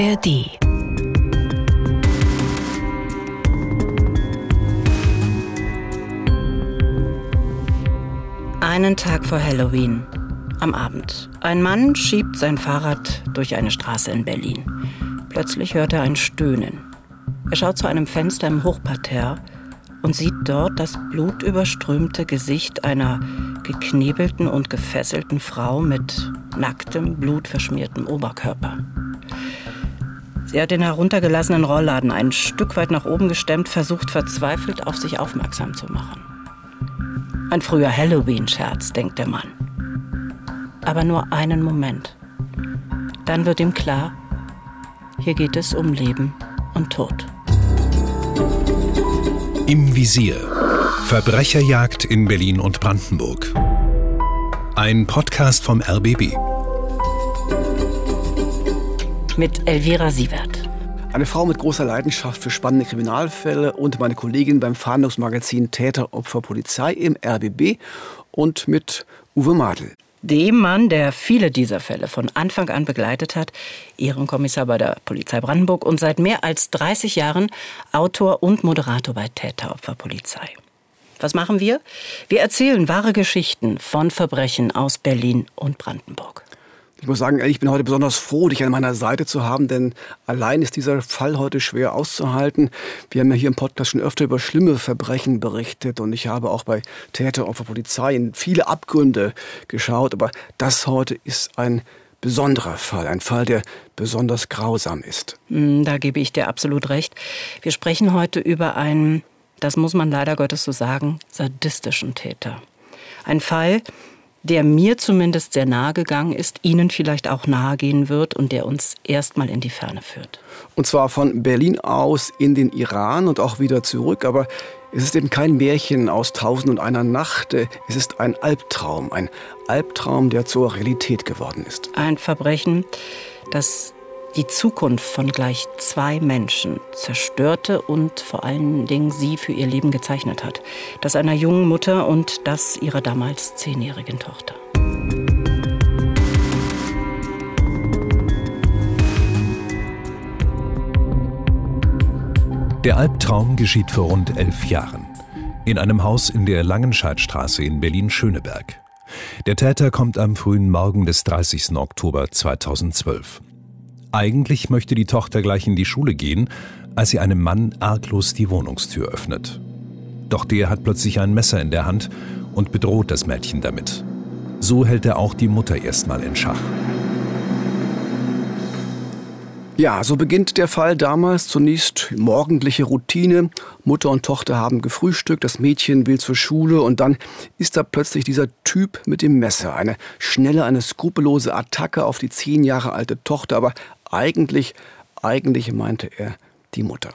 ARD. Einen Tag vor Halloween. Am Abend. Ein Mann schiebt sein Fahrrad durch eine Straße in Berlin. Plötzlich hört er ein Stöhnen. Er schaut zu einem Fenster im Hochparterre und sieht dort das blutüberströmte Gesicht einer geknebelten und gefesselten Frau mit nacktem, blutverschmiertem Oberkörper. Sie hat den heruntergelassenen Rollladen ein Stück weit nach oben gestemmt, versucht verzweifelt auf sich aufmerksam zu machen. Ein früher Halloween-Scherz, denkt der Mann. Aber nur einen Moment. Dann wird ihm klar, hier geht es um Leben und Tod. Im Visier. Verbrecherjagd in Berlin und Brandenburg. Ein Podcast vom RBB. Mit Elvira Sievert. Eine Frau mit großer Leidenschaft für spannende Kriminalfälle und meine Kollegin beim Fahndungsmagazin Täter, Opfer, Polizei im RBB und mit Uwe Madel. Dem Mann, der viele dieser Fälle von Anfang an begleitet hat, Ehrenkommissar bei der Polizei Brandenburg und seit mehr als 30 Jahren Autor und Moderator bei Täteropferpolizei. Was machen wir? Wir erzählen wahre Geschichten von Verbrechen aus Berlin und Brandenburg. Ich muss sagen, ich bin heute besonders froh, dich an meiner Seite zu haben, denn allein ist dieser Fall heute schwer auszuhalten. Wir haben ja hier im Podcast schon öfter über schlimme Verbrechen berichtet und ich habe auch bei Täter, Opfer, Polizei in viele Abgründe geschaut, aber das heute ist ein besonderer Fall, ein Fall, der besonders grausam ist. Hm, da gebe ich dir absolut recht. Wir sprechen heute über einen, das muss man leider Gottes so sagen, sadistischen Täter. Ein Fall, der mir zumindest sehr nahe gegangen ist, Ihnen vielleicht auch nahe gehen wird und der uns erstmal in die Ferne führt. Und zwar von Berlin aus in den Iran und auch wieder zurück. Aber es ist eben kein Märchen aus Tausend und einer Nacht. Es ist ein Albtraum. Ein Albtraum, der zur Realität geworden ist. Ein Verbrechen, das die Zukunft von gleich zwei Menschen zerstörte und vor allen Dingen sie für ihr Leben gezeichnet hat. Das einer jungen Mutter und das ihrer damals zehnjährigen Tochter. Der Albtraum geschieht vor rund elf Jahren. In einem Haus in der Langenscheidstraße in Berlin-Schöneberg. Der Täter kommt am frühen Morgen des 30. Oktober 2012. Eigentlich möchte die Tochter gleich in die Schule gehen, als sie einem Mann arglos die Wohnungstür öffnet. Doch der hat plötzlich ein Messer in der Hand und bedroht das Mädchen damit. So hält er auch die Mutter erstmal in Schach. Ja, so beginnt der Fall damals. Zunächst morgendliche Routine. Mutter und Tochter haben gefrühstückt, das Mädchen will zur Schule und dann ist da plötzlich dieser Typ mit dem Messer. Eine schnelle, eine skrupellose Attacke auf die zehn Jahre alte Tochter, aber eigentlich, eigentlich meinte er die Mutter.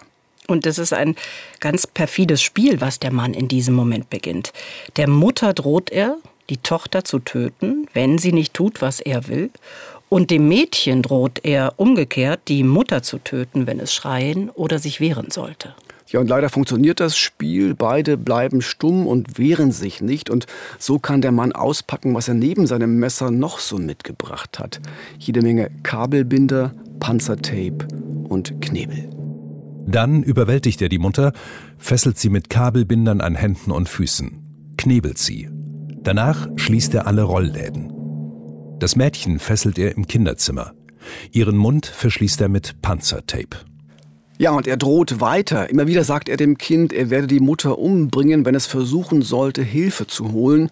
Und das ist ein ganz perfides Spiel, was der Mann in diesem Moment beginnt. Der Mutter droht er, die Tochter zu töten, wenn sie nicht tut, was er will. Und dem Mädchen droht er umgekehrt, die Mutter zu töten, wenn es schreien oder sich wehren sollte. Ja, und leider funktioniert das Spiel. Beide bleiben stumm und wehren sich nicht. Und so kann der Mann auspacken, was er neben seinem Messer noch so mitgebracht hat. Jede Menge Kabelbinder, Panzertape und Knebel. Dann überwältigt er die Mutter, fesselt sie mit Kabelbindern an Händen und Füßen, knebelt sie. Danach schließt er alle Rollläden. Das Mädchen fesselt er im Kinderzimmer. Ihren Mund verschließt er mit Panzertape. Ja, und er droht weiter. Immer wieder sagt er dem Kind, er werde die Mutter umbringen, wenn es versuchen sollte, Hilfe zu holen.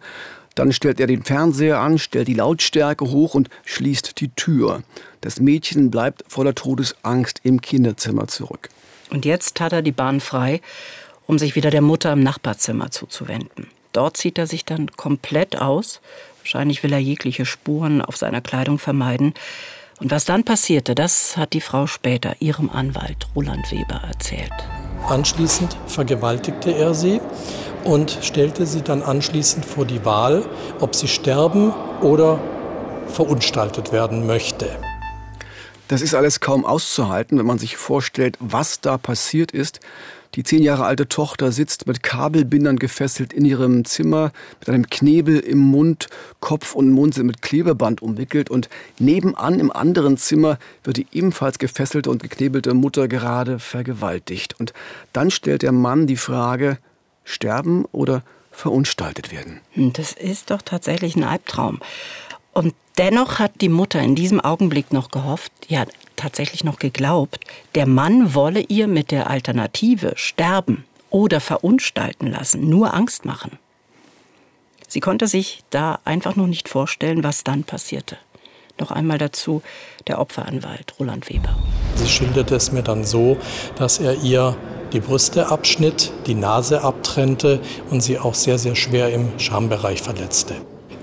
Dann stellt er den Fernseher an, stellt die Lautstärke hoch und schließt die Tür. Das Mädchen bleibt voller Todesangst im Kinderzimmer zurück. Und jetzt hat er die Bahn frei, um sich wieder der Mutter im Nachbarzimmer zuzuwenden. Dort zieht er sich dann komplett aus. Wahrscheinlich will er jegliche Spuren auf seiner Kleidung vermeiden. Und was dann passierte, das hat die Frau später ihrem Anwalt Roland Weber erzählt. Anschließend vergewaltigte er sie und stellte sie dann anschließend vor die Wahl, ob sie sterben oder verunstaltet werden möchte. Das ist alles kaum auszuhalten, wenn man sich vorstellt, was da passiert ist. Die zehn Jahre alte Tochter sitzt mit Kabelbindern gefesselt in ihrem Zimmer, mit einem Knebel im Mund, Kopf und Mund sind mit Klebeband umwickelt und nebenan im anderen Zimmer wird die ebenfalls gefesselte und geknebelte Mutter gerade vergewaltigt. Und dann stellt der Mann die Frage, sterben oder verunstaltet werden. Hm, das ist doch tatsächlich ein Albtraum. Und dennoch hat die Mutter in diesem Augenblick noch gehofft, ja tatsächlich noch geglaubt, der Mann wolle ihr mit der Alternative sterben oder verunstalten lassen, nur Angst machen. Sie konnte sich da einfach noch nicht vorstellen, was dann passierte. Noch einmal dazu der Opferanwalt Roland Weber. Sie schilderte es mir dann so, dass er ihr die Brüste abschnitt, die Nase abtrennte und sie auch sehr, sehr schwer im Schambereich verletzte.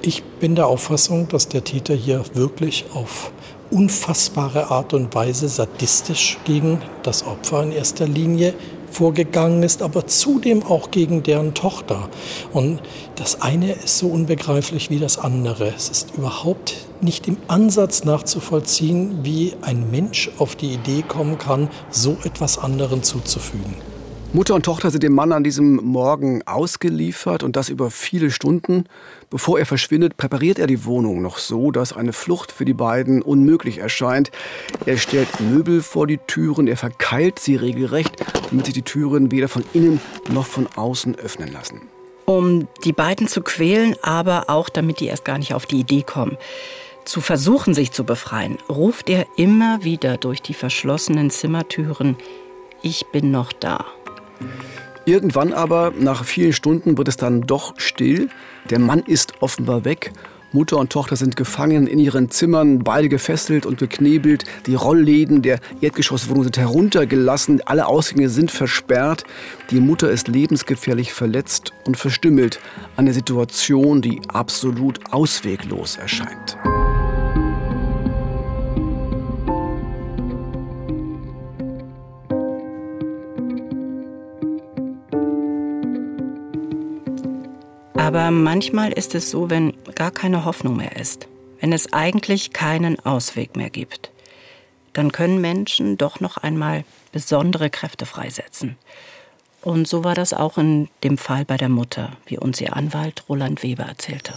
Ich bin der Auffassung, dass der Täter hier wirklich auf unfassbare Art und Weise sadistisch gegen das Opfer in erster Linie vorgegangen ist, aber zudem auch gegen deren Tochter. Und das eine ist so unbegreiflich wie das andere. Es ist überhaupt nicht im Ansatz nachzuvollziehen, wie ein Mensch auf die Idee kommen kann, so etwas anderen zuzufügen. Mutter und Tochter sind dem Mann an diesem Morgen ausgeliefert und das über viele Stunden. Bevor er verschwindet, präpariert er die Wohnung noch so, dass eine Flucht für die beiden unmöglich erscheint. Er stellt Möbel vor die Türen, er verkeilt sie regelrecht, damit sich die Türen weder von innen noch von außen öffnen lassen. Um die beiden zu quälen, aber auch damit die erst gar nicht auf die Idee kommen zu versuchen, sich zu befreien, ruft er immer wieder durch die verschlossenen Zimmertüren, ich bin noch da. Irgendwann aber, nach vielen Stunden, wird es dann doch still. Der Mann ist offenbar weg. Mutter und Tochter sind gefangen in ihren Zimmern, beide gefesselt und geknebelt. Die Rollläden der Erdgeschosswohnung sind heruntergelassen, alle Ausgänge sind versperrt. Die Mutter ist lebensgefährlich verletzt und verstümmelt. Eine Situation, die absolut ausweglos erscheint. Aber manchmal ist es so, wenn gar keine Hoffnung mehr ist, wenn es eigentlich keinen Ausweg mehr gibt, dann können Menschen doch noch einmal besondere Kräfte freisetzen. Und so war das auch in dem Fall bei der Mutter, wie uns ihr Anwalt Roland Weber erzählte.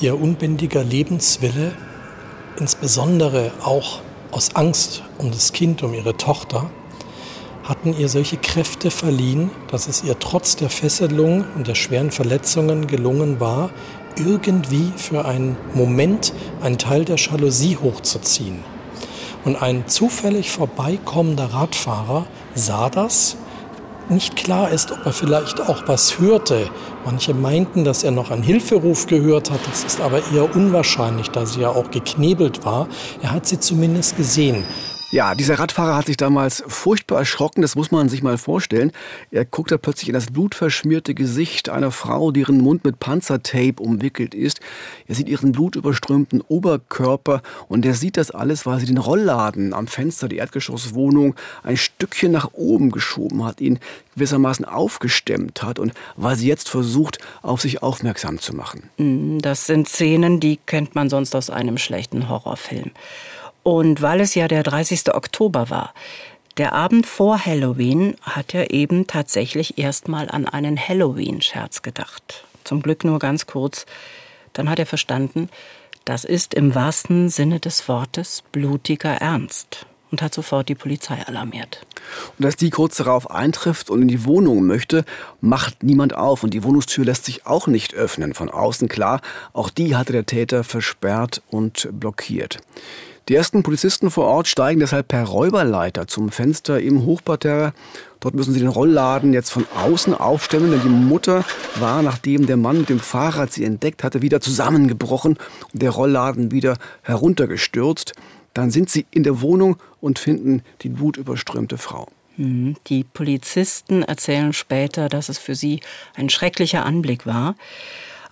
Ihr unbändiger Lebenswille, insbesondere auch aus Angst um das Kind, um ihre Tochter, hatten ihr solche Kräfte verliehen, dass es ihr trotz der Fesselung und der schweren Verletzungen gelungen war, irgendwie für einen Moment einen Teil der Jalousie hochzuziehen. Und ein zufällig vorbeikommender Radfahrer sah das. Nicht klar ist, ob er vielleicht auch was hörte. Manche meinten, dass er noch einen Hilferuf gehört hat. Das ist aber eher unwahrscheinlich, da sie ja auch geknebelt war. Er hat sie zumindest gesehen. Ja, dieser Radfahrer hat sich damals furchtbar erschrocken, das muss man sich mal vorstellen. Er guckt da plötzlich in das blutverschmierte Gesicht einer Frau, deren Mund mit Panzertape umwickelt ist. Er sieht ihren blutüberströmten Oberkörper und er sieht das alles, weil sie den Rollladen am Fenster der Erdgeschosswohnung ein Stückchen nach oben geschoben hat, ihn gewissermaßen aufgestemmt hat und weil sie jetzt versucht, auf sich aufmerksam zu machen. Mm, das sind Szenen, die kennt man sonst aus einem schlechten Horrorfilm. Und weil es ja der 30. Oktober war, der Abend vor Halloween, hat er eben tatsächlich erstmal an einen Halloween-Scherz gedacht. Zum Glück nur ganz kurz. Dann hat er verstanden, das ist im wahrsten Sinne des Wortes blutiger Ernst und hat sofort die Polizei alarmiert. Und als die kurz darauf eintrifft und in die Wohnung möchte, macht niemand auf und die Wohnungstür lässt sich auch nicht öffnen. Von außen klar, auch die hatte der Täter versperrt und blockiert. Die ersten Polizisten vor Ort steigen deshalb per Räuberleiter zum Fenster im Hochparterre. Dort müssen sie den Rollladen jetzt von außen aufstemmen, denn die Mutter war, nachdem der Mann mit dem Fahrrad sie entdeckt hatte, wieder zusammengebrochen und der Rollladen wieder heruntergestürzt. Dann sind sie in der Wohnung und finden die blutüberströmte Frau. Mhm. Die Polizisten erzählen später, dass es für sie ein schrecklicher Anblick war.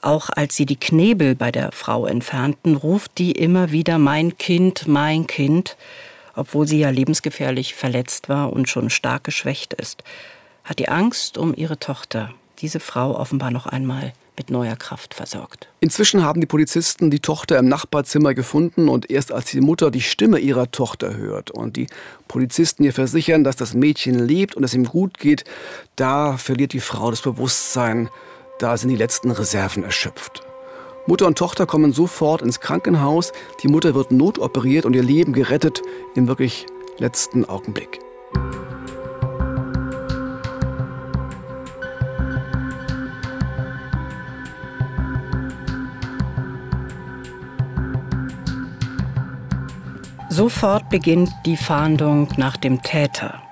Auch als sie die Knebel bei der Frau entfernten, ruft die immer wieder Mein Kind, mein Kind, obwohl sie ja lebensgefährlich verletzt war und schon stark geschwächt ist. Hat die Angst um ihre Tochter diese Frau offenbar noch einmal mit neuer Kraft versorgt. Inzwischen haben die Polizisten die Tochter im Nachbarzimmer gefunden und erst als die Mutter die Stimme ihrer Tochter hört und die Polizisten ihr versichern, dass das Mädchen lebt und es ihm gut geht, da verliert die Frau das Bewusstsein, da sind die letzten Reserven erschöpft. Mutter und Tochter kommen sofort ins Krankenhaus, die Mutter wird notoperiert und ihr Leben gerettet im wirklich letzten Augenblick. Sofort beginnt die Fahndung nach dem Täter.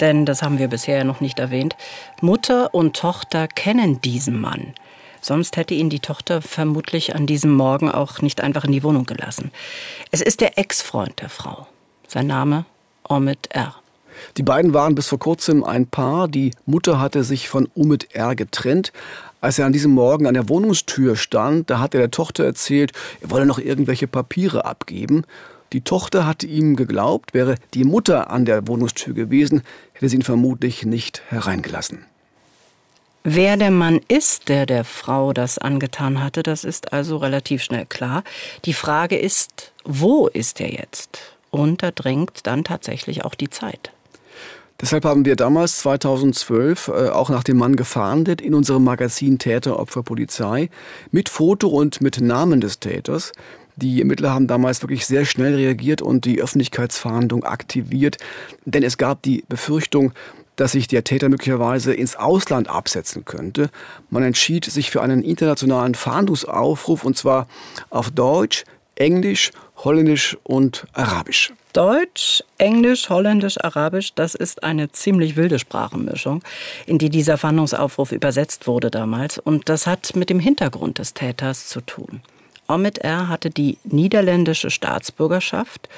Denn, das haben wir bisher noch nicht erwähnt, Mutter und Tochter kennen diesen Mann. Sonst hätte ihn die Tochter vermutlich an diesem Morgen auch nicht einfach in die Wohnung gelassen. Es ist der Ex-Freund der Frau. Sein Name Omid R. Die beiden waren bis vor kurzem ein Paar. Die Mutter hatte sich von Omid R. getrennt. Als er an diesem Morgen an der Wohnungstür stand, da hat er der Tochter erzählt, er wolle noch irgendwelche Papiere abgeben. Die Tochter hatte ihm geglaubt, wäre die Mutter an der Wohnungstür gewesen, hätte sie ihn vermutlich nicht hereingelassen. Wer der Mann ist, der der Frau das angetan hatte, das ist also relativ schnell klar. Die Frage ist, wo ist er jetzt? Und da drängt dann tatsächlich auch die Zeit. Deshalb haben wir damals 2012 äh, auch nach dem Mann gefahndet in unserem Magazin Täter, Opfer, Polizei mit Foto und mit Namen des Täters. Die Ermittler haben damals wirklich sehr schnell reagiert und die Öffentlichkeitsfahndung aktiviert, denn es gab die Befürchtung, dass sich der Täter möglicherweise ins Ausland absetzen könnte. Man entschied sich für einen internationalen Fahndungsaufruf und zwar auf Deutsch, Englisch, Holländisch und Arabisch. Deutsch, Englisch, Holländisch, Arabisch, das ist eine ziemlich wilde Sprachenmischung, in die dieser Fahndungsaufruf übersetzt wurde damals. Und das hat mit dem Hintergrund des Täters zu tun. Omid R. hatte die niederländische Staatsbürgerschaft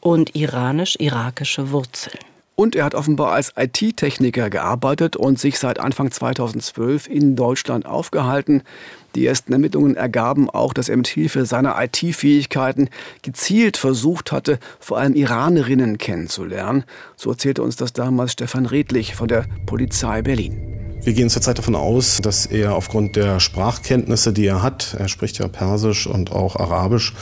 und iranisch-irakische Wurzeln. Und er hat offenbar als IT-Techniker gearbeitet und sich seit Anfang 2012 in Deutschland aufgehalten. Die ersten Ermittlungen ergaben auch, dass er mit Hilfe seiner IT-Fähigkeiten gezielt versucht hatte, vor allem Iranerinnen kennenzulernen. So erzählte uns das damals Stefan Redlich von der Polizei Berlin. Wir gehen zurzeit davon aus, dass er aufgrund der Sprachkenntnisse, die er hat, er spricht ja Persisch und auch Arabisch,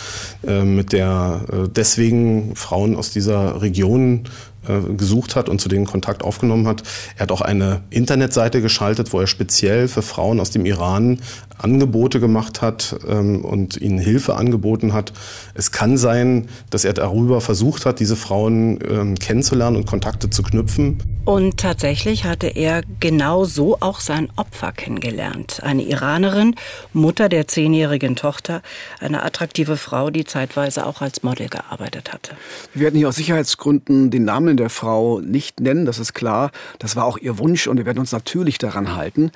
äh, mit der äh, deswegen Frauen aus dieser Region äh, gesucht hat und zu denen Kontakt aufgenommen hat. Er hat auch eine Internetseite geschaltet, wo er speziell für Frauen aus dem Iran Angebote gemacht hat ähm, und ihnen Hilfe angeboten hat. Es kann sein, dass er darüber versucht hat, diese Frauen ähm, kennenzulernen und Kontakte zu knüpfen. Und tatsächlich hatte er genau so auch sein Opfer kennengelernt. Eine Iranerin, Mutter der zehnjährigen Tochter, eine attraktive Frau, die zeitweise auch als Model gearbeitet hatte. Wir werden hier aus Sicherheitsgründen den Namen der Frau nicht nennen, das ist klar. Das war auch ihr Wunsch und wir werden uns natürlich daran halten.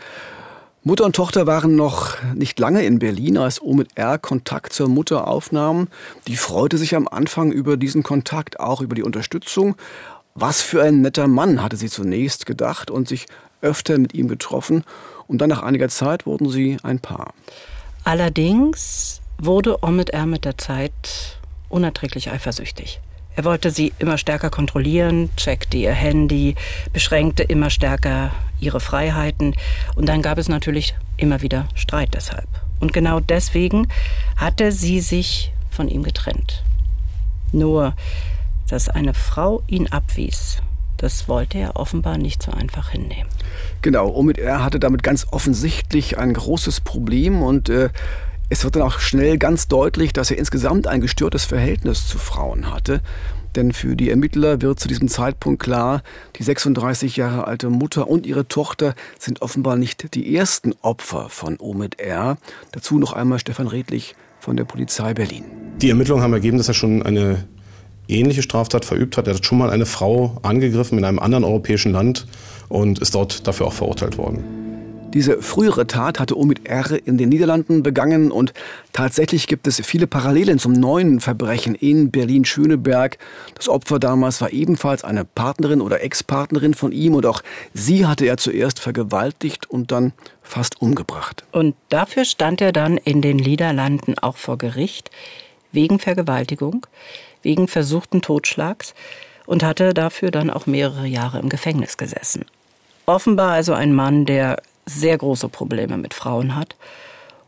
Mutter und Tochter waren noch nicht lange in Berlin, als Omid R. Kontakt zur Mutter aufnahm. Die freute sich am Anfang über diesen Kontakt, auch über die Unterstützung. Was für ein netter Mann, hatte sie zunächst gedacht und sich öfter mit ihm getroffen. Und dann nach einiger Zeit wurden sie ein Paar. Allerdings wurde Omid R. mit der Zeit unerträglich eifersüchtig. Er wollte sie immer stärker kontrollieren, checkte ihr Handy, beschränkte immer stärker ihre Freiheiten und dann gab es natürlich immer wieder Streit deshalb. Und genau deswegen hatte sie sich von ihm getrennt. Nur, dass eine Frau ihn abwies, das wollte er offenbar nicht so einfach hinnehmen. Genau, Omid R. hatte damit ganz offensichtlich ein großes Problem und äh, es wird dann auch schnell ganz deutlich, dass er insgesamt ein gestörtes Verhältnis zu Frauen hatte. Denn für die Ermittler wird zu diesem Zeitpunkt klar, die 36 Jahre alte Mutter und ihre Tochter sind offenbar nicht die ersten Opfer von Omid R. Dazu noch einmal Stefan Redlich von der Polizei Berlin. Die Ermittlungen haben ergeben, dass er schon eine ähnliche Straftat verübt hat. Er hat schon mal eine Frau angegriffen in einem anderen europäischen Land und ist dort dafür auch verurteilt worden. Diese frühere Tat hatte Omid R. in den Niederlanden begangen und tatsächlich gibt es viele Parallelen zum neuen Verbrechen in Berlin-Schöneberg. Das Opfer damals war ebenfalls eine Partnerin oder Ex-Partnerin von ihm und auch sie hatte er zuerst vergewaltigt und dann fast umgebracht. Und dafür stand er dann in den Niederlanden auch vor Gericht wegen Vergewaltigung, wegen versuchten Totschlags und hatte dafür dann auch mehrere Jahre im Gefängnis gesessen. Offenbar also ein Mann, der sehr große Probleme mit Frauen hat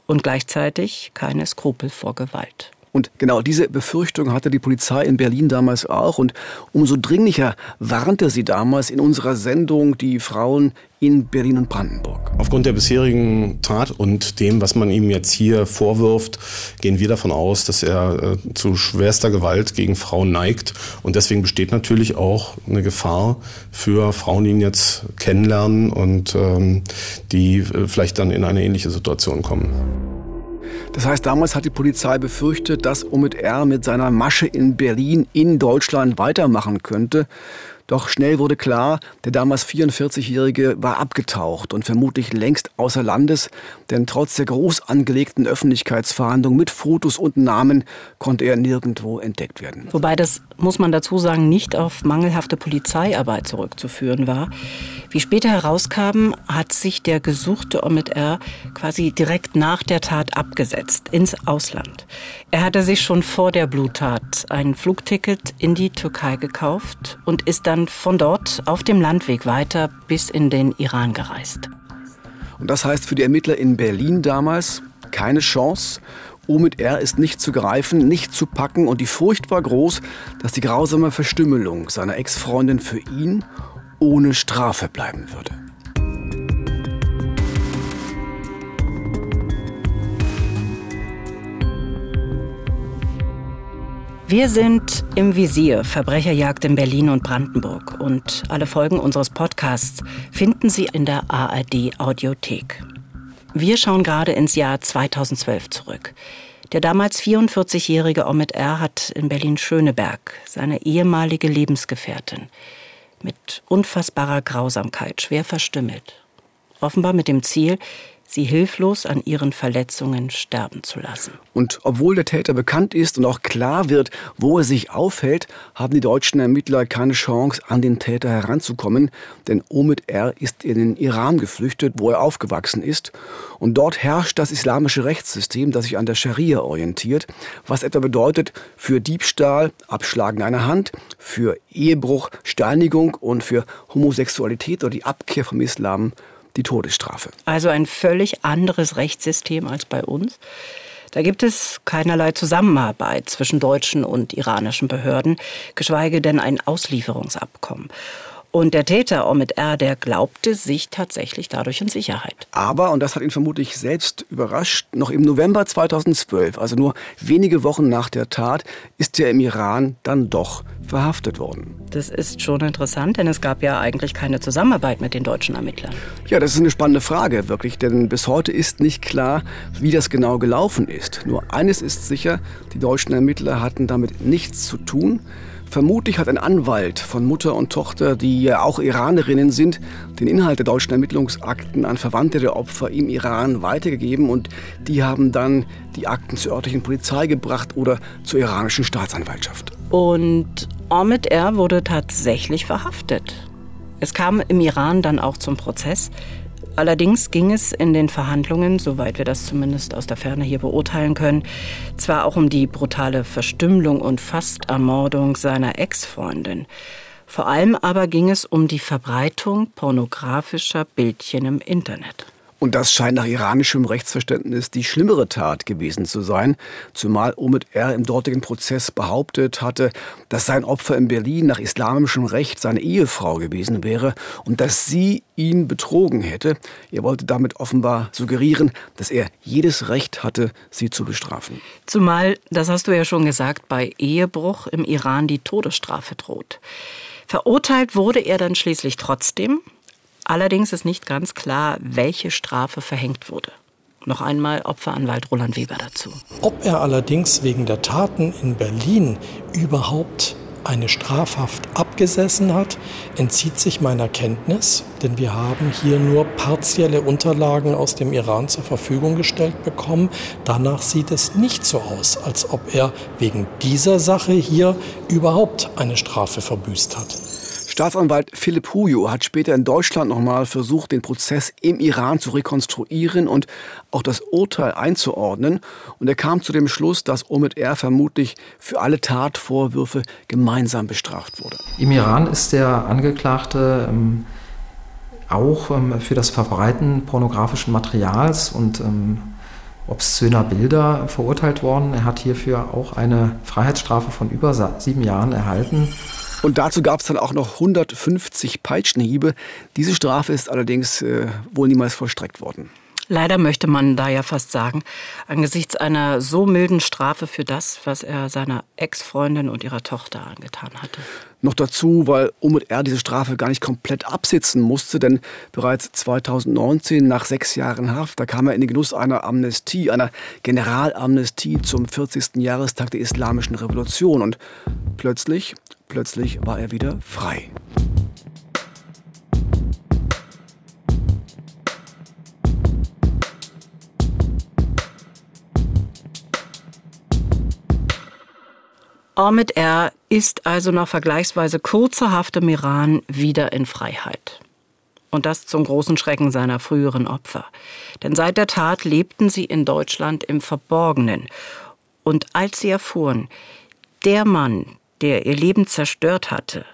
und gleichzeitig keine Skrupel vor Gewalt. Und genau diese Befürchtung hatte die Polizei in Berlin damals auch. Und umso dringlicher warnte sie damals in unserer Sendung die Frauen in Berlin und Brandenburg. Aufgrund der bisherigen Tat und dem, was man ihm jetzt hier vorwirft, gehen wir davon aus, dass er äh, zu schwerster Gewalt gegen Frauen neigt. Und deswegen besteht natürlich auch eine Gefahr für Frauen, die ihn jetzt kennenlernen und ähm, die äh, vielleicht dann in eine ähnliche Situation kommen. Das heißt, damals hat die Polizei befürchtet, dass Omid R. mit seiner Masche in Berlin in Deutschland weitermachen könnte. Doch schnell wurde klar, der damals 44-Jährige war abgetaucht und vermutlich längst außer Landes, denn trotz der groß angelegten Öffentlichkeitsverhandlung mit Fotos und Namen konnte er nirgendwo entdeckt werden. Wobei das, muss man dazu sagen, nicht auf mangelhafte Polizeiarbeit zurückzuführen war. Wie später herauskam, hat sich der gesuchte Omid R. quasi direkt nach der Tat abgesetzt ins Ausland. Er hatte sich schon vor der Bluttat ein Flugticket in die Türkei gekauft und ist dann von dort auf dem Landweg weiter bis in den Iran gereist. Und das heißt für die Ermittler in Berlin damals keine Chance. Omid R. ist nicht zu greifen, nicht zu packen und die Furcht war groß, dass die grausame Verstümmelung seiner Ex-Freundin für ihn ohne Strafe bleiben würde. Wir sind im Visier Verbrecherjagd in Berlin und Brandenburg und alle Folgen unseres Podcasts finden Sie in der ARD Audiothek. Wir schauen gerade ins Jahr 2012 zurück. Der damals 44-jährige Omid R. hat in Berlin-Schöneberg seine ehemalige Lebensgefährtin mit unfassbarer Grausamkeit schwer verstümmelt. Offenbar mit dem Ziel, sie hilflos an ihren Verletzungen sterben zu lassen. Und obwohl der Täter bekannt ist und auch klar wird, wo er sich aufhält, haben die deutschen Ermittler keine Chance, an den Täter heranzukommen, denn Omid R. ist in den Iran geflüchtet, wo er aufgewachsen ist. Und dort herrscht das islamische Rechtssystem, das sich an der Scharia orientiert, was etwa bedeutet, für Diebstahl, Abschlagen einer Hand, für Ehebruch, Steinigung und für Homosexualität oder die Abkehr vom Islam die Todesstrafe. Also ein völlig anderes Rechtssystem als bei uns. Da gibt es keinerlei Zusammenarbeit zwischen deutschen und iranischen Behörden, geschweige denn ein Auslieferungsabkommen. Und der Täter Omid R., der glaubte sich tatsächlich dadurch in Sicherheit. Aber, und das hat ihn vermutlich selbst überrascht, noch im November 2012, also nur wenige Wochen nach der Tat, ist er im Iran dann doch verhaftet worden. Das ist schon interessant, denn es gab ja eigentlich keine Zusammenarbeit mit den deutschen Ermittlern. Ja, das ist eine spannende Frage, wirklich, denn bis heute ist nicht klar, wie das genau gelaufen ist. Nur eines ist sicher, die deutschen Ermittler hatten damit nichts zu tun. Vermutlich hat ein Anwalt von Mutter und Tochter, die ja auch Iranerinnen sind, den Inhalt der deutschen Ermittlungsakten an Verwandte der Opfer im Iran weitergegeben und die haben dann die Akten zur örtlichen Polizei gebracht oder zur iranischen Staatsanwaltschaft. Und Ahmed R. wurde tatsächlich verhaftet. Es kam im Iran dann auch zum Prozess. Allerdings ging es in den Verhandlungen, soweit wir das zumindest aus der Ferne hier beurteilen können, zwar auch um die brutale Verstümmelung und Fastermordung seiner Ex-Freundin. Vor allem aber ging es um die Verbreitung pornografischer Bildchen im Internet. Und das scheint nach iranischem Rechtsverständnis die schlimmere Tat gewesen zu sein, zumal Omid R. im dortigen Prozess behauptet hatte, dass sein Opfer in Berlin nach islamischem Recht seine Ehefrau gewesen wäre und dass sie ihn betrogen hätte. Er wollte damit offenbar suggerieren, dass er jedes Recht hatte, sie zu bestrafen. Zumal, das hast du ja schon gesagt, bei Ehebruch im Iran die Todesstrafe droht. Verurteilt wurde er dann schließlich trotzdem, Allerdings ist nicht ganz klar, welche Strafe verhängt wurde. Noch einmal Opferanwalt Roland Weber dazu. Ob er allerdings wegen der Taten in Berlin überhaupt eine Strafhaft abgesessen hat, entzieht sich meiner Kenntnis, denn wir haben hier nur partielle Unterlagen aus dem Iran zur Verfügung gestellt bekommen. Danach sieht es nicht so aus, als ob er wegen dieser Sache hier überhaupt eine Strafe verbüßt hat. Staatsanwalt Philipp Hujo hat später in Deutschland nochmal versucht, den Prozess im Iran zu rekonstruieren und auch das Urteil einzuordnen. Und er kam zu dem Schluss, dass Omid R. vermutlich für alle Tatvorwürfe gemeinsam bestraft wurde. Im Iran ist der Angeklagte ähm, auch ähm, für das Verbreiten pornografischen Materials und ähm, obszöner Bilder verurteilt worden. Er hat hierfür auch eine Freiheitsstrafe von über sieben Jahren erhalten. Und dazu gab es dann auch noch 150 Peitschenhiebe. Diese Strafe ist allerdings äh, wohl niemals vollstreckt worden. Leider möchte man da ja fast sagen, angesichts einer so milden Strafe für das, was er seiner Ex-Freundin und ihrer Tochter angetan hatte. Noch dazu, weil Omid R. diese Strafe gar nicht komplett absitzen musste, denn bereits 2019, nach sechs Jahren Haft, da kam er in den Genuss einer Amnestie, einer Generalamnestie zum 40. Jahrestag der Islamischen Revolution. Und plötzlich, plötzlich war er wieder frei. Ahmed R. ist also nach vergleichsweise kurzer Haft im Iran wieder in Freiheit. Und das zum großen Schrecken seiner früheren Opfer. Denn seit der Tat lebten sie in Deutschland im Verborgenen. Und als sie erfuhren, der Mann, der ihr Leben zerstört hatte,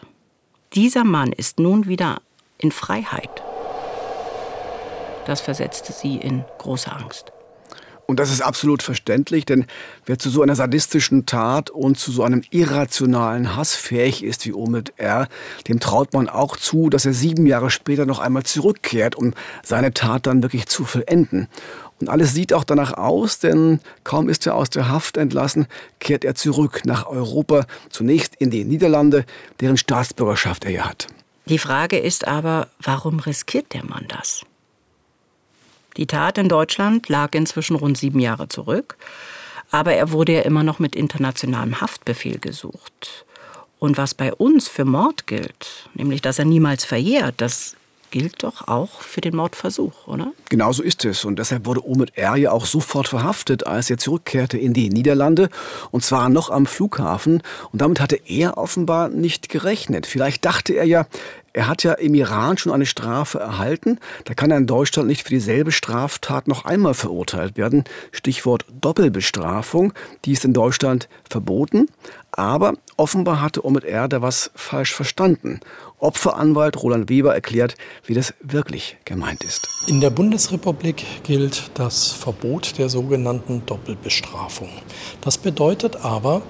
dieser Mann ist nun wieder in Freiheit. Das versetzte sie in große Angst. Und das ist absolut verständlich, denn wer zu so einer sadistischen Tat und zu so einem irrationalen Hass fähig ist wie Omid R., dem traut man auch zu, dass er sieben Jahre später noch einmal zurückkehrt, um seine Tat dann wirklich zu vollenden. Und alles sieht auch danach aus, denn kaum ist er aus der Haft entlassen, kehrt er zurück nach Europa, zunächst in die Niederlande, deren Staatsbürgerschaft er ja hat. Die Frage ist aber, warum riskiert der Mann das? Die Tat in Deutschland lag inzwischen rund sieben Jahre zurück, aber er wurde ja immer noch mit internationalem Haftbefehl gesucht. Und was bei uns für Mord gilt, nämlich dass er niemals verjährt, das gilt doch auch für den Mordversuch, oder? Genau so ist es. Und deshalb wurde Omid R. ja auch sofort verhaftet, als er zurückkehrte in die Niederlande. Und zwar noch am Flughafen. Und damit hatte er offenbar nicht gerechnet. Vielleicht dachte er ja, er hat ja im Iran schon eine Strafe erhalten. Da kann er in Deutschland nicht für dieselbe Straftat noch einmal verurteilt werden. Stichwort Doppelbestrafung. Die ist in Deutschland verboten. Aber offenbar hatte Omid R. da was falsch verstanden. Opferanwalt Roland Weber erklärt, wie das wirklich gemeint ist. In der Bundesrepublik gilt das Verbot der sogenannten Doppelbestrafung. Das bedeutet aber,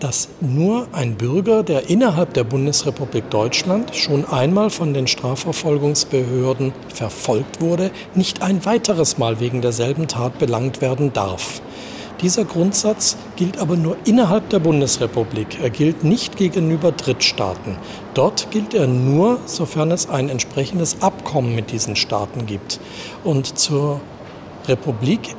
dass nur ein Bürger, der innerhalb der Bundesrepublik Deutschland schon einmal von den Strafverfolgungsbehörden verfolgt wurde, nicht ein weiteres Mal wegen derselben Tat belangt werden darf. Dieser Grundsatz gilt aber nur innerhalb der Bundesrepublik. Er gilt nicht gegenüber Drittstaaten. Dort gilt er nur, sofern es ein entsprechendes Abkommen mit diesen Staaten gibt. Und zur Republik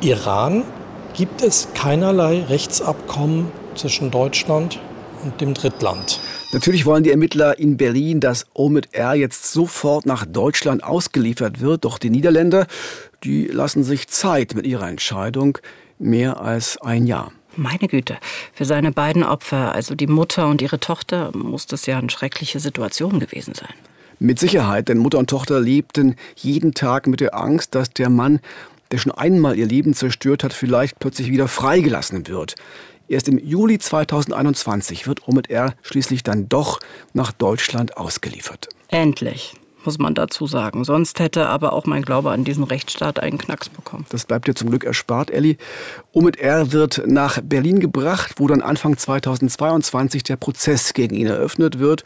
Iran gibt es keinerlei Rechtsabkommen zwischen Deutschland und dem Drittland. Natürlich wollen die Ermittler in Berlin, dass Omid R. jetzt sofort nach Deutschland ausgeliefert wird. Doch die Niederländer, die lassen sich Zeit mit ihrer Entscheidung. Mehr als ein Jahr. Meine Güte, für seine beiden Opfer, also die Mutter und ihre Tochter, muss das ja eine schreckliche Situation gewesen sein. Mit Sicherheit, denn Mutter und Tochter lebten jeden Tag mit der Angst, dass der Mann, der schon einmal ihr Leben zerstört hat, vielleicht plötzlich wieder freigelassen wird. Erst im Juli 2021 wird Omid R. schließlich dann doch nach Deutschland ausgeliefert. Endlich muss man dazu sagen. Sonst hätte aber auch mein Glaube an diesen Rechtsstaat einen Knacks bekommen. Das bleibt dir zum Glück erspart, Elli. Omid R. wird nach Berlin gebracht, wo dann Anfang 2022 der Prozess gegen ihn eröffnet wird.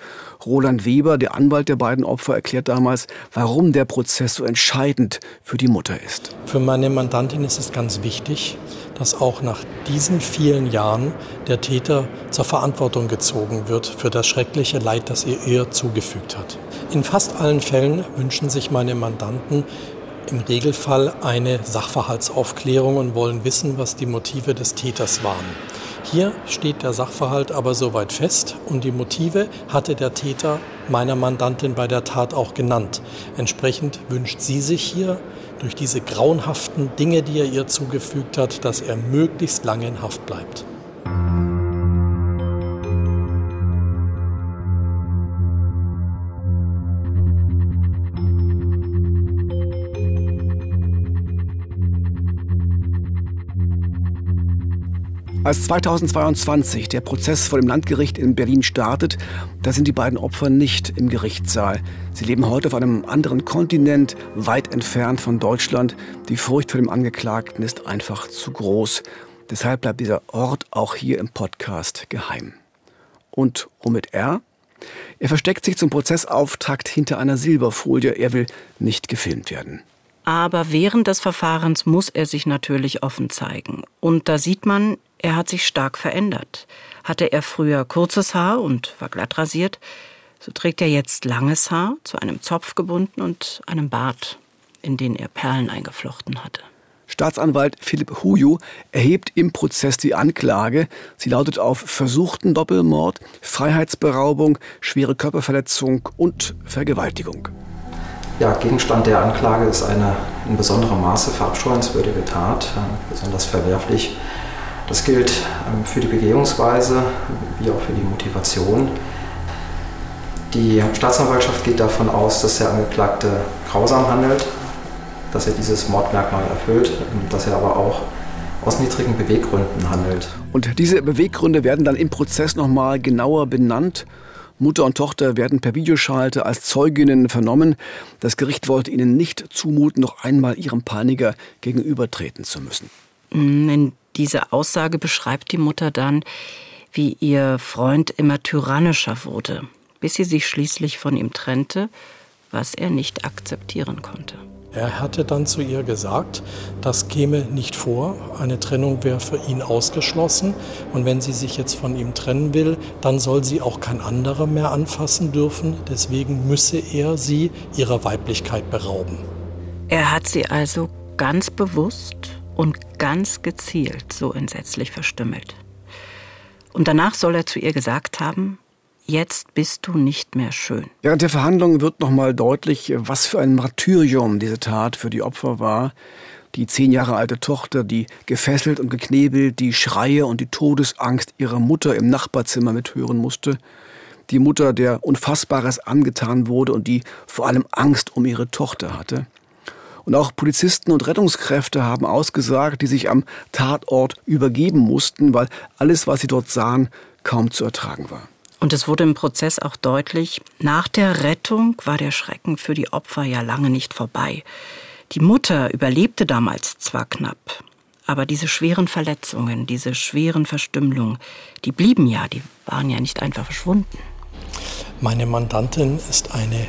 Roland Weber, der Anwalt der beiden Opfer, erklärt damals, warum der Prozess so entscheidend für die Mutter ist. Für meine Mandantin ist es ganz wichtig, dass auch nach diesen vielen Jahren der Täter zur Verantwortung gezogen wird für das schreckliche Leid, das er ihr zugefügt hat. In fast allen Fällen wünschen sich meine Mandanten im Regelfall eine Sachverhaltsaufklärung und wollen wissen, was die Motive des Täters waren. Hier steht der Sachverhalt aber soweit fest und die Motive hatte der Täter meiner Mandantin bei der Tat auch genannt. Entsprechend wünscht sie sich hier durch diese grauenhaften Dinge, die er ihr zugefügt hat, dass er möglichst lange in Haft bleibt. Als 2022 der Prozess vor dem Landgericht in Berlin startet, da sind die beiden Opfer nicht im Gerichtssaal. Sie leben heute auf einem anderen Kontinent, weit entfernt von Deutschland. Die Furcht vor dem Angeklagten ist einfach zu groß. Deshalb bleibt dieser Ort auch hier im Podcast geheim. Und womit er? Er versteckt sich zum Prozessauftakt hinter einer Silberfolie. Er will nicht gefilmt werden. Aber während des Verfahrens muss er sich natürlich offen zeigen. Und da sieht man, er hat sich stark verändert. Hatte er früher kurzes Haar und war glatt rasiert, so trägt er jetzt langes Haar, zu einem Zopf gebunden und einem Bart, in den er Perlen eingeflochten hatte. Staatsanwalt Philipp Huju erhebt im Prozess die Anklage. Sie lautet auf versuchten Doppelmord, Freiheitsberaubung, schwere Körperverletzung und Vergewaltigung. Ja, Gegenstand der Anklage ist eine in besonderem Maße verabscheuenswürdige Tat, äh, besonders verwerflich das gilt ähm, für die Begehungsweise wie auch für die Motivation. Die Staatsanwaltschaft geht davon aus, dass der Angeklagte grausam handelt, dass er dieses Mordmerkmal erfüllt, dass er aber auch aus niedrigen Beweggründen handelt. Und diese Beweggründe werden dann im Prozess nochmal genauer benannt. Mutter und Tochter werden per Videoschalte als Zeuginnen vernommen. Das Gericht wollte ihnen nicht zumuten, noch einmal ihrem Paniker gegenübertreten zu müssen. In diese Aussage beschreibt die Mutter dann, wie ihr Freund immer tyrannischer wurde, bis sie sich schließlich von ihm trennte, was er nicht akzeptieren konnte. Er hatte dann zu ihr gesagt, das käme nicht vor, eine Trennung wäre für ihn ausgeschlossen und wenn sie sich jetzt von ihm trennen will, dann soll sie auch kein anderer mehr anfassen dürfen, deswegen müsse er sie ihrer Weiblichkeit berauben. Er hat sie also ganz bewusst und ganz gezielt so entsetzlich verstümmelt. Und danach soll er zu ihr gesagt haben, jetzt bist du nicht mehr schön. Während der Verhandlungen wird nochmal deutlich, was für ein Martyrium diese Tat für die Opfer war. Die zehn Jahre alte Tochter, die gefesselt und geknebelt, die Schreie und die Todesangst ihrer Mutter im Nachbarzimmer mithören musste. Die Mutter, der Unfassbares angetan wurde und die vor allem Angst um ihre Tochter hatte. Und auch Polizisten und Rettungskräfte haben ausgesagt, die sich am Tatort übergeben mussten, weil alles, was sie dort sahen, kaum zu ertragen war. Und es wurde im Prozess auch deutlich, nach der Rettung war der Schrecken für die Opfer ja lange nicht vorbei. Die Mutter überlebte damals zwar knapp, aber diese schweren Verletzungen, diese schweren Verstümmelungen, die blieben ja, die waren ja nicht einfach verschwunden. Meine Mandantin ist eine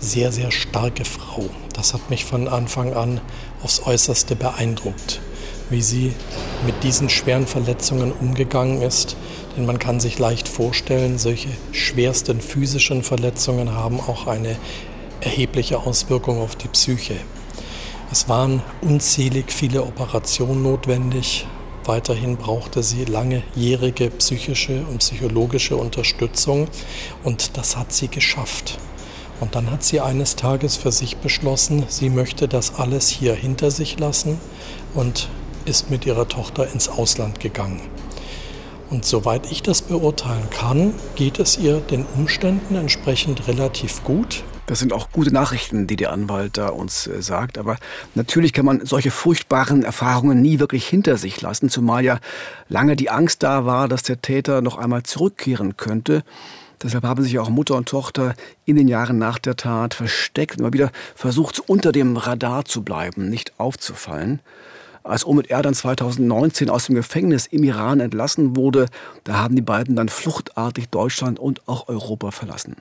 sehr, sehr starke Frau. Das hat mich von Anfang an aufs äußerste beeindruckt, wie sie mit diesen schweren Verletzungen umgegangen ist. Denn man kann sich leicht vorstellen, solche schwersten physischen Verletzungen haben auch eine erhebliche Auswirkung auf die Psyche. Es waren unzählig viele Operationen notwendig. Weiterhin brauchte sie langjährige psychische und psychologische Unterstützung und das hat sie geschafft. Und dann hat sie eines Tages für sich beschlossen, sie möchte das alles hier hinter sich lassen und ist mit ihrer Tochter ins Ausland gegangen. Und soweit ich das beurteilen kann, geht es ihr den Umständen entsprechend relativ gut. Das sind auch gute Nachrichten, die der Anwalt da uns äh, sagt. Aber natürlich kann man solche furchtbaren Erfahrungen nie wirklich hinter sich lassen, zumal ja lange die Angst da war, dass der Täter noch einmal zurückkehren könnte. Deshalb haben sich auch Mutter und Tochter in den Jahren nach der Tat versteckt, immer wieder versucht, unter dem Radar zu bleiben, nicht aufzufallen. Als Omid R. dann 2019 aus dem Gefängnis im Iran entlassen wurde, da haben die beiden dann fluchtartig Deutschland und auch Europa verlassen.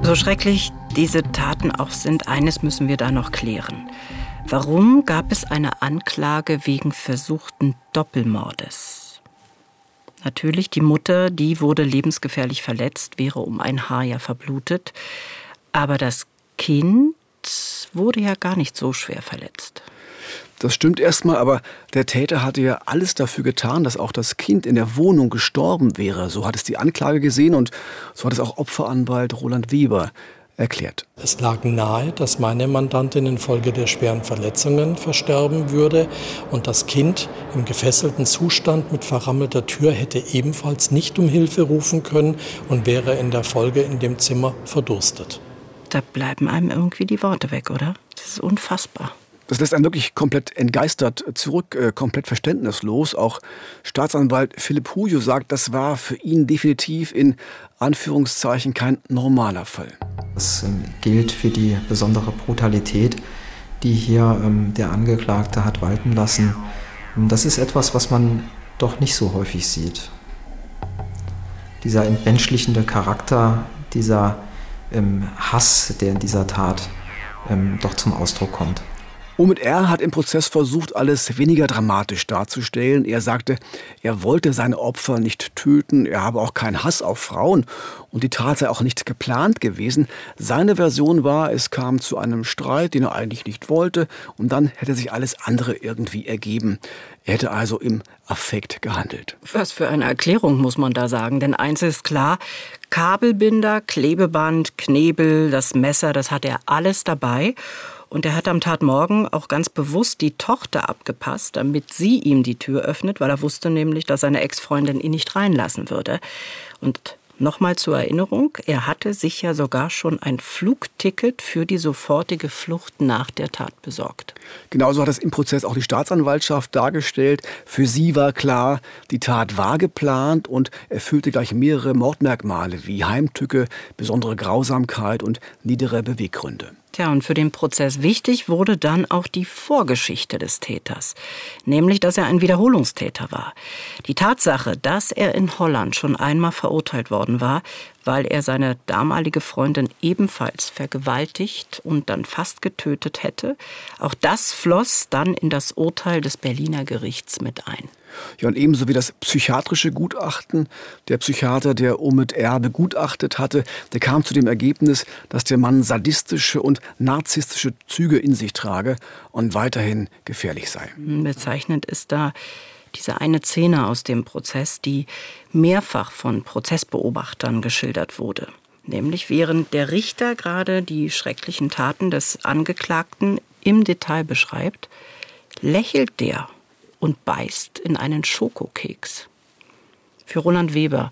So schrecklich diese Taten auch sind, eines müssen wir da noch klären. Warum gab es eine Anklage wegen versuchten Doppelmordes? Natürlich, die Mutter, die wurde lebensgefährlich verletzt, wäre um ein Haar ja verblutet. Aber das Kind wurde ja gar nicht so schwer verletzt. Das stimmt erstmal, aber der Täter hatte ja alles dafür getan, dass auch das Kind in der Wohnung gestorben wäre. So hat es die Anklage gesehen und so hat es auch Opferanwalt Roland Weber erklärt. Es lag nahe, dass meine Mandantin infolge der schweren Verletzungen versterben würde und das Kind im gefesselten Zustand mit verrammelter Tür hätte ebenfalls nicht um Hilfe rufen können und wäre in der Folge in dem Zimmer verdurstet. Da bleiben einem irgendwie die Worte weg, oder? Das ist unfassbar. Das lässt einen wirklich komplett entgeistert zurück, äh, komplett verständnislos. Auch Staatsanwalt Philipp Hujo sagt, das war für ihn definitiv in Anführungszeichen kein normaler Fall. Das gilt für die besondere Brutalität, die hier ähm, der Angeklagte hat walten lassen. Das ist etwas, was man doch nicht so häufig sieht. Dieser entmenschlichende Charakter, dieser ähm, Hass, der in dieser Tat ähm, doch zum Ausdruck kommt. Omid R. hat im Prozess versucht, alles weniger dramatisch darzustellen. Er sagte, er wollte seine Opfer nicht töten, er habe auch keinen Hass auf Frauen und die Tat sei auch nicht geplant gewesen. Seine Version war, es kam zu einem Streit, den er eigentlich nicht wollte und dann hätte sich alles andere irgendwie ergeben. Er hätte also im Affekt gehandelt. Was für eine Erklärung muss man da sagen? Denn eins ist klar, Kabelbinder, Klebeband, Knebel, das Messer, das hat er alles dabei. Und er hat am Tatmorgen auch ganz bewusst die Tochter abgepasst, damit sie ihm die Tür öffnet, weil er wusste nämlich, dass seine Ex-Freundin ihn nicht reinlassen würde. Und Nochmal zur Erinnerung, er hatte sich ja sogar schon ein Flugticket für die sofortige Flucht nach der Tat besorgt. Genauso hat es im Prozess auch die Staatsanwaltschaft dargestellt. Für sie war klar, die Tat war geplant und erfüllte gleich mehrere Mordmerkmale wie Heimtücke, besondere Grausamkeit und niedere Beweggründe. Tja, und für den Prozess wichtig wurde dann auch die Vorgeschichte des Täters, nämlich, dass er ein Wiederholungstäter war. Die Tatsache, dass er in Holland schon einmal verurteilt worden war, weil er seine damalige Freundin ebenfalls vergewaltigt und dann fast getötet hätte, auch das floss dann in das Urteil des Berliner Gerichts mit ein. Ja, und ebenso wie das psychiatrische Gutachten. Der Psychiater, der Omid R. begutachtet hatte, der kam zu dem Ergebnis, dass der Mann sadistische und narzisstische Züge in sich trage und weiterhin gefährlich sei. Bezeichnend ist da diese eine Szene aus dem Prozess, die mehrfach von Prozessbeobachtern geschildert wurde. Nämlich während der Richter gerade die schrecklichen Taten des Angeklagten im Detail beschreibt, lächelt der und beißt in einen Schokokeks. Für Roland Weber,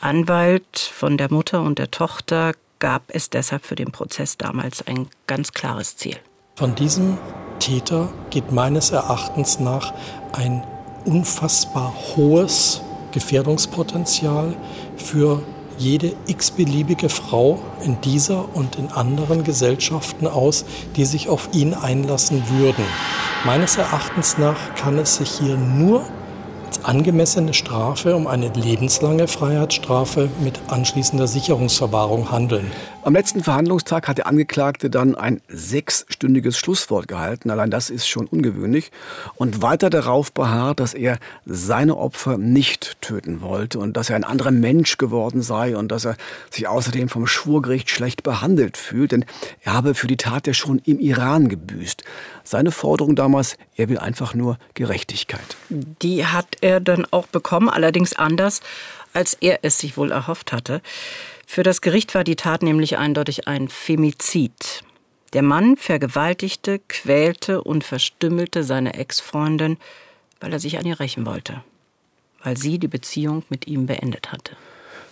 Anwalt von der Mutter und der Tochter, gab es deshalb für den Prozess damals ein ganz klares Ziel. Von diesem Täter geht meines Erachtens nach ein unfassbar hohes Gefährdungspotenzial für jede x-beliebige Frau in dieser und in anderen Gesellschaften aus, die sich auf ihn einlassen würden. Meines Erachtens nach kann es sich hier nur als angemessene Strafe um eine lebenslange Freiheitsstrafe mit anschließender Sicherungsverwahrung handeln. Am letzten Verhandlungstag hat der Angeklagte dann ein sechsstündiges Schlusswort gehalten. Allein das ist schon ungewöhnlich. Und weiter darauf beharrt, dass er seine Opfer nicht töten wollte und dass er ein anderer Mensch geworden sei und dass er sich außerdem vom Schwurgericht schlecht behandelt fühlt, denn er habe für die Tat ja schon im Iran gebüßt. Seine Forderung damals, er will einfach nur Gerechtigkeit. Die hat er dann auch bekommen, allerdings anders, als er es sich wohl erhofft hatte. Für das Gericht war die Tat nämlich eindeutig ein Femizid. Der Mann vergewaltigte, quälte und verstümmelte seine Ex-Freundin, weil er sich an ihr rächen wollte, weil sie die Beziehung mit ihm beendet hatte.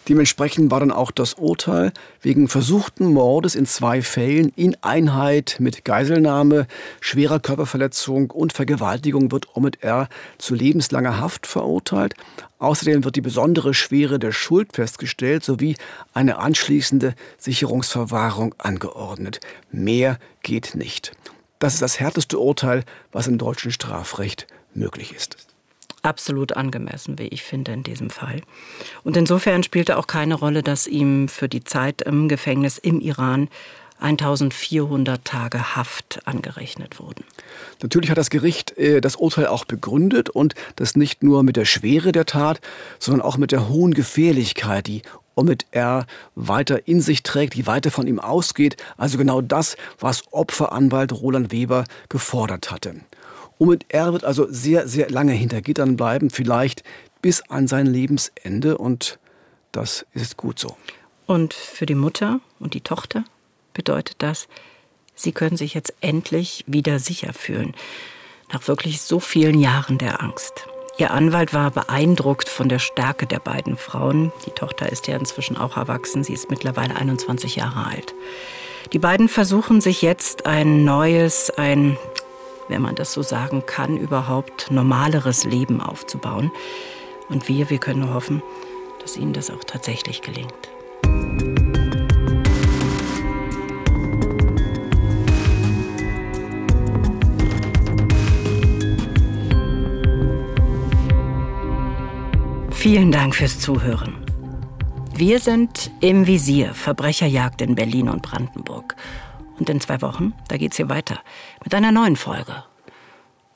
Dementsprechend war dann auch das Urteil wegen versuchten Mordes in zwei Fällen in Einheit mit Geiselnahme, schwerer Körperverletzung und Vergewaltigung wird Omid R. zu lebenslanger Haft verurteilt. Außerdem wird die besondere Schwere der Schuld festgestellt sowie eine anschließende Sicherungsverwahrung angeordnet. Mehr geht nicht. Das ist das härteste Urteil, was im deutschen Strafrecht möglich ist absolut angemessen, wie ich finde, in diesem Fall. Und insofern spielte auch keine Rolle, dass ihm für die Zeit im Gefängnis im Iran 1400 Tage Haft angerechnet wurden. Natürlich hat das Gericht äh, das Urteil auch begründet und das nicht nur mit der Schwere der Tat, sondern auch mit der hohen Gefährlichkeit, die Omid R. weiter in sich trägt, die weiter von ihm ausgeht. Also genau das, was Opferanwalt Roland Weber gefordert hatte. Omid R. wird also sehr, sehr lange hinter Gittern bleiben, vielleicht bis an sein Lebensende und das ist gut so. Und für die Mutter und die Tochter? bedeutet das, Sie können sich jetzt endlich wieder sicher fühlen. Nach wirklich so vielen Jahren der Angst. Ihr Anwalt war beeindruckt von der Stärke der beiden Frauen. Die Tochter ist ja inzwischen auch erwachsen. Sie ist mittlerweile 21 Jahre alt. Die beiden versuchen sich jetzt ein neues, ein, wenn man das so sagen kann, überhaupt normaleres Leben aufzubauen. Und wir, wir können nur hoffen, dass ihnen das auch tatsächlich gelingt. Vielen Dank fürs Zuhören. Wir sind im Visier, Verbrecherjagd in Berlin und Brandenburg. Und in zwei Wochen, da geht's hier weiter mit einer neuen Folge.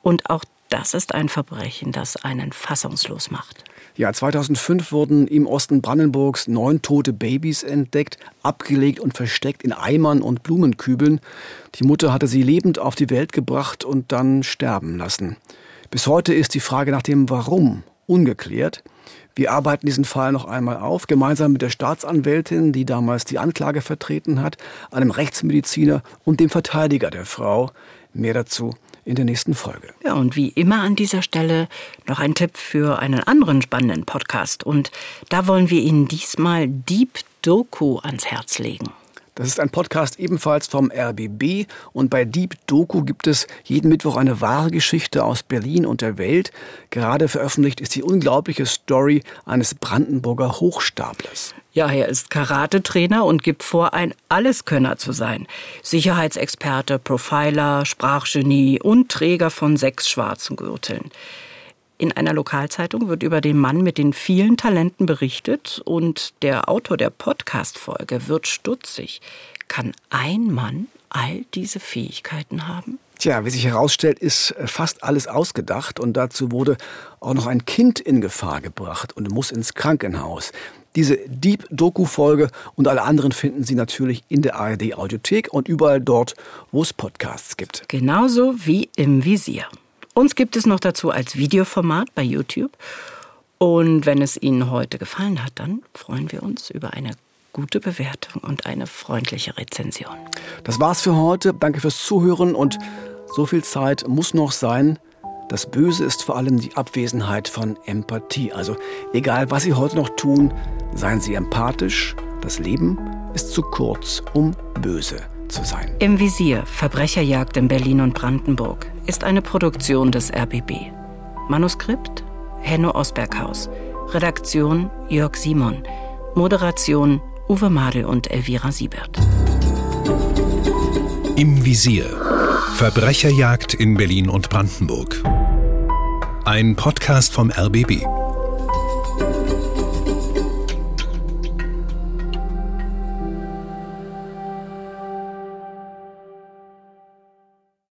Und auch das ist ein Verbrechen, das einen fassungslos macht. Ja, 2005 wurden im Osten Brandenburgs neun tote Babys entdeckt, abgelegt und versteckt in Eimern und Blumenkübeln. Die Mutter hatte sie lebend auf die Welt gebracht und dann sterben lassen. Bis heute ist die Frage nach dem Warum ungeklärt. Wir arbeiten diesen Fall noch einmal auf, gemeinsam mit der Staatsanwältin, die damals die Anklage vertreten hat, einem Rechtsmediziner und dem Verteidiger der Frau. Mehr dazu in der nächsten Folge. Ja, und wie immer an dieser Stelle noch ein Tipp für einen anderen spannenden Podcast. Und da wollen wir Ihnen diesmal Deep Doku ans Herz legen. Das ist ein Podcast ebenfalls vom RBB und bei Deep Doku gibt es jeden Mittwoch eine wahre Geschichte aus Berlin und der Welt. Gerade veröffentlicht ist die unglaubliche Story eines Brandenburger Hochstaplers. Ja, er ist Karate-Trainer und gibt vor, ein Alleskönner zu sein. Sicherheitsexperte, Profiler, Sprachgenie und Träger von sechs schwarzen Gürteln. In einer Lokalzeitung wird über den Mann mit den vielen Talenten berichtet und der Autor der Podcast-Folge wird stutzig. Kann ein Mann all diese Fähigkeiten haben? Tja, wie sich herausstellt, ist fast alles ausgedacht und dazu wurde auch noch ein Kind in Gefahr gebracht und muss ins Krankenhaus. Diese Deep-Doku-Folge und alle anderen finden Sie natürlich in der ARD-Audiothek und überall dort, wo es Podcasts gibt. Genauso wie im Visier. Uns gibt es noch dazu als Videoformat bei YouTube. Und wenn es Ihnen heute gefallen hat, dann freuen wir uns über eine gute Bewertung und eine freundliche Rezension. Das war's für heute. Danke fürs Zuhören und so viel Zeit muss noch sein. Das Böse ist vor allem die Abwesenheit von Empathie. Also egal, was Sie heute noch tun, seien Sie empathisch. Das Leben ist zu kurz, um böse zu sein. Im Visier Verbrecherjagd in Berlin und Brandenburg ist eine Produktion des RBB. Manuskript Henno Osberghaus. Redaktion Jörg Simon. Moderation Uwe Madel und Elvira Siebert. Im Visier. Verbrecherjagd in Berlin und Brandenburg. Ein Podcast vom RBB.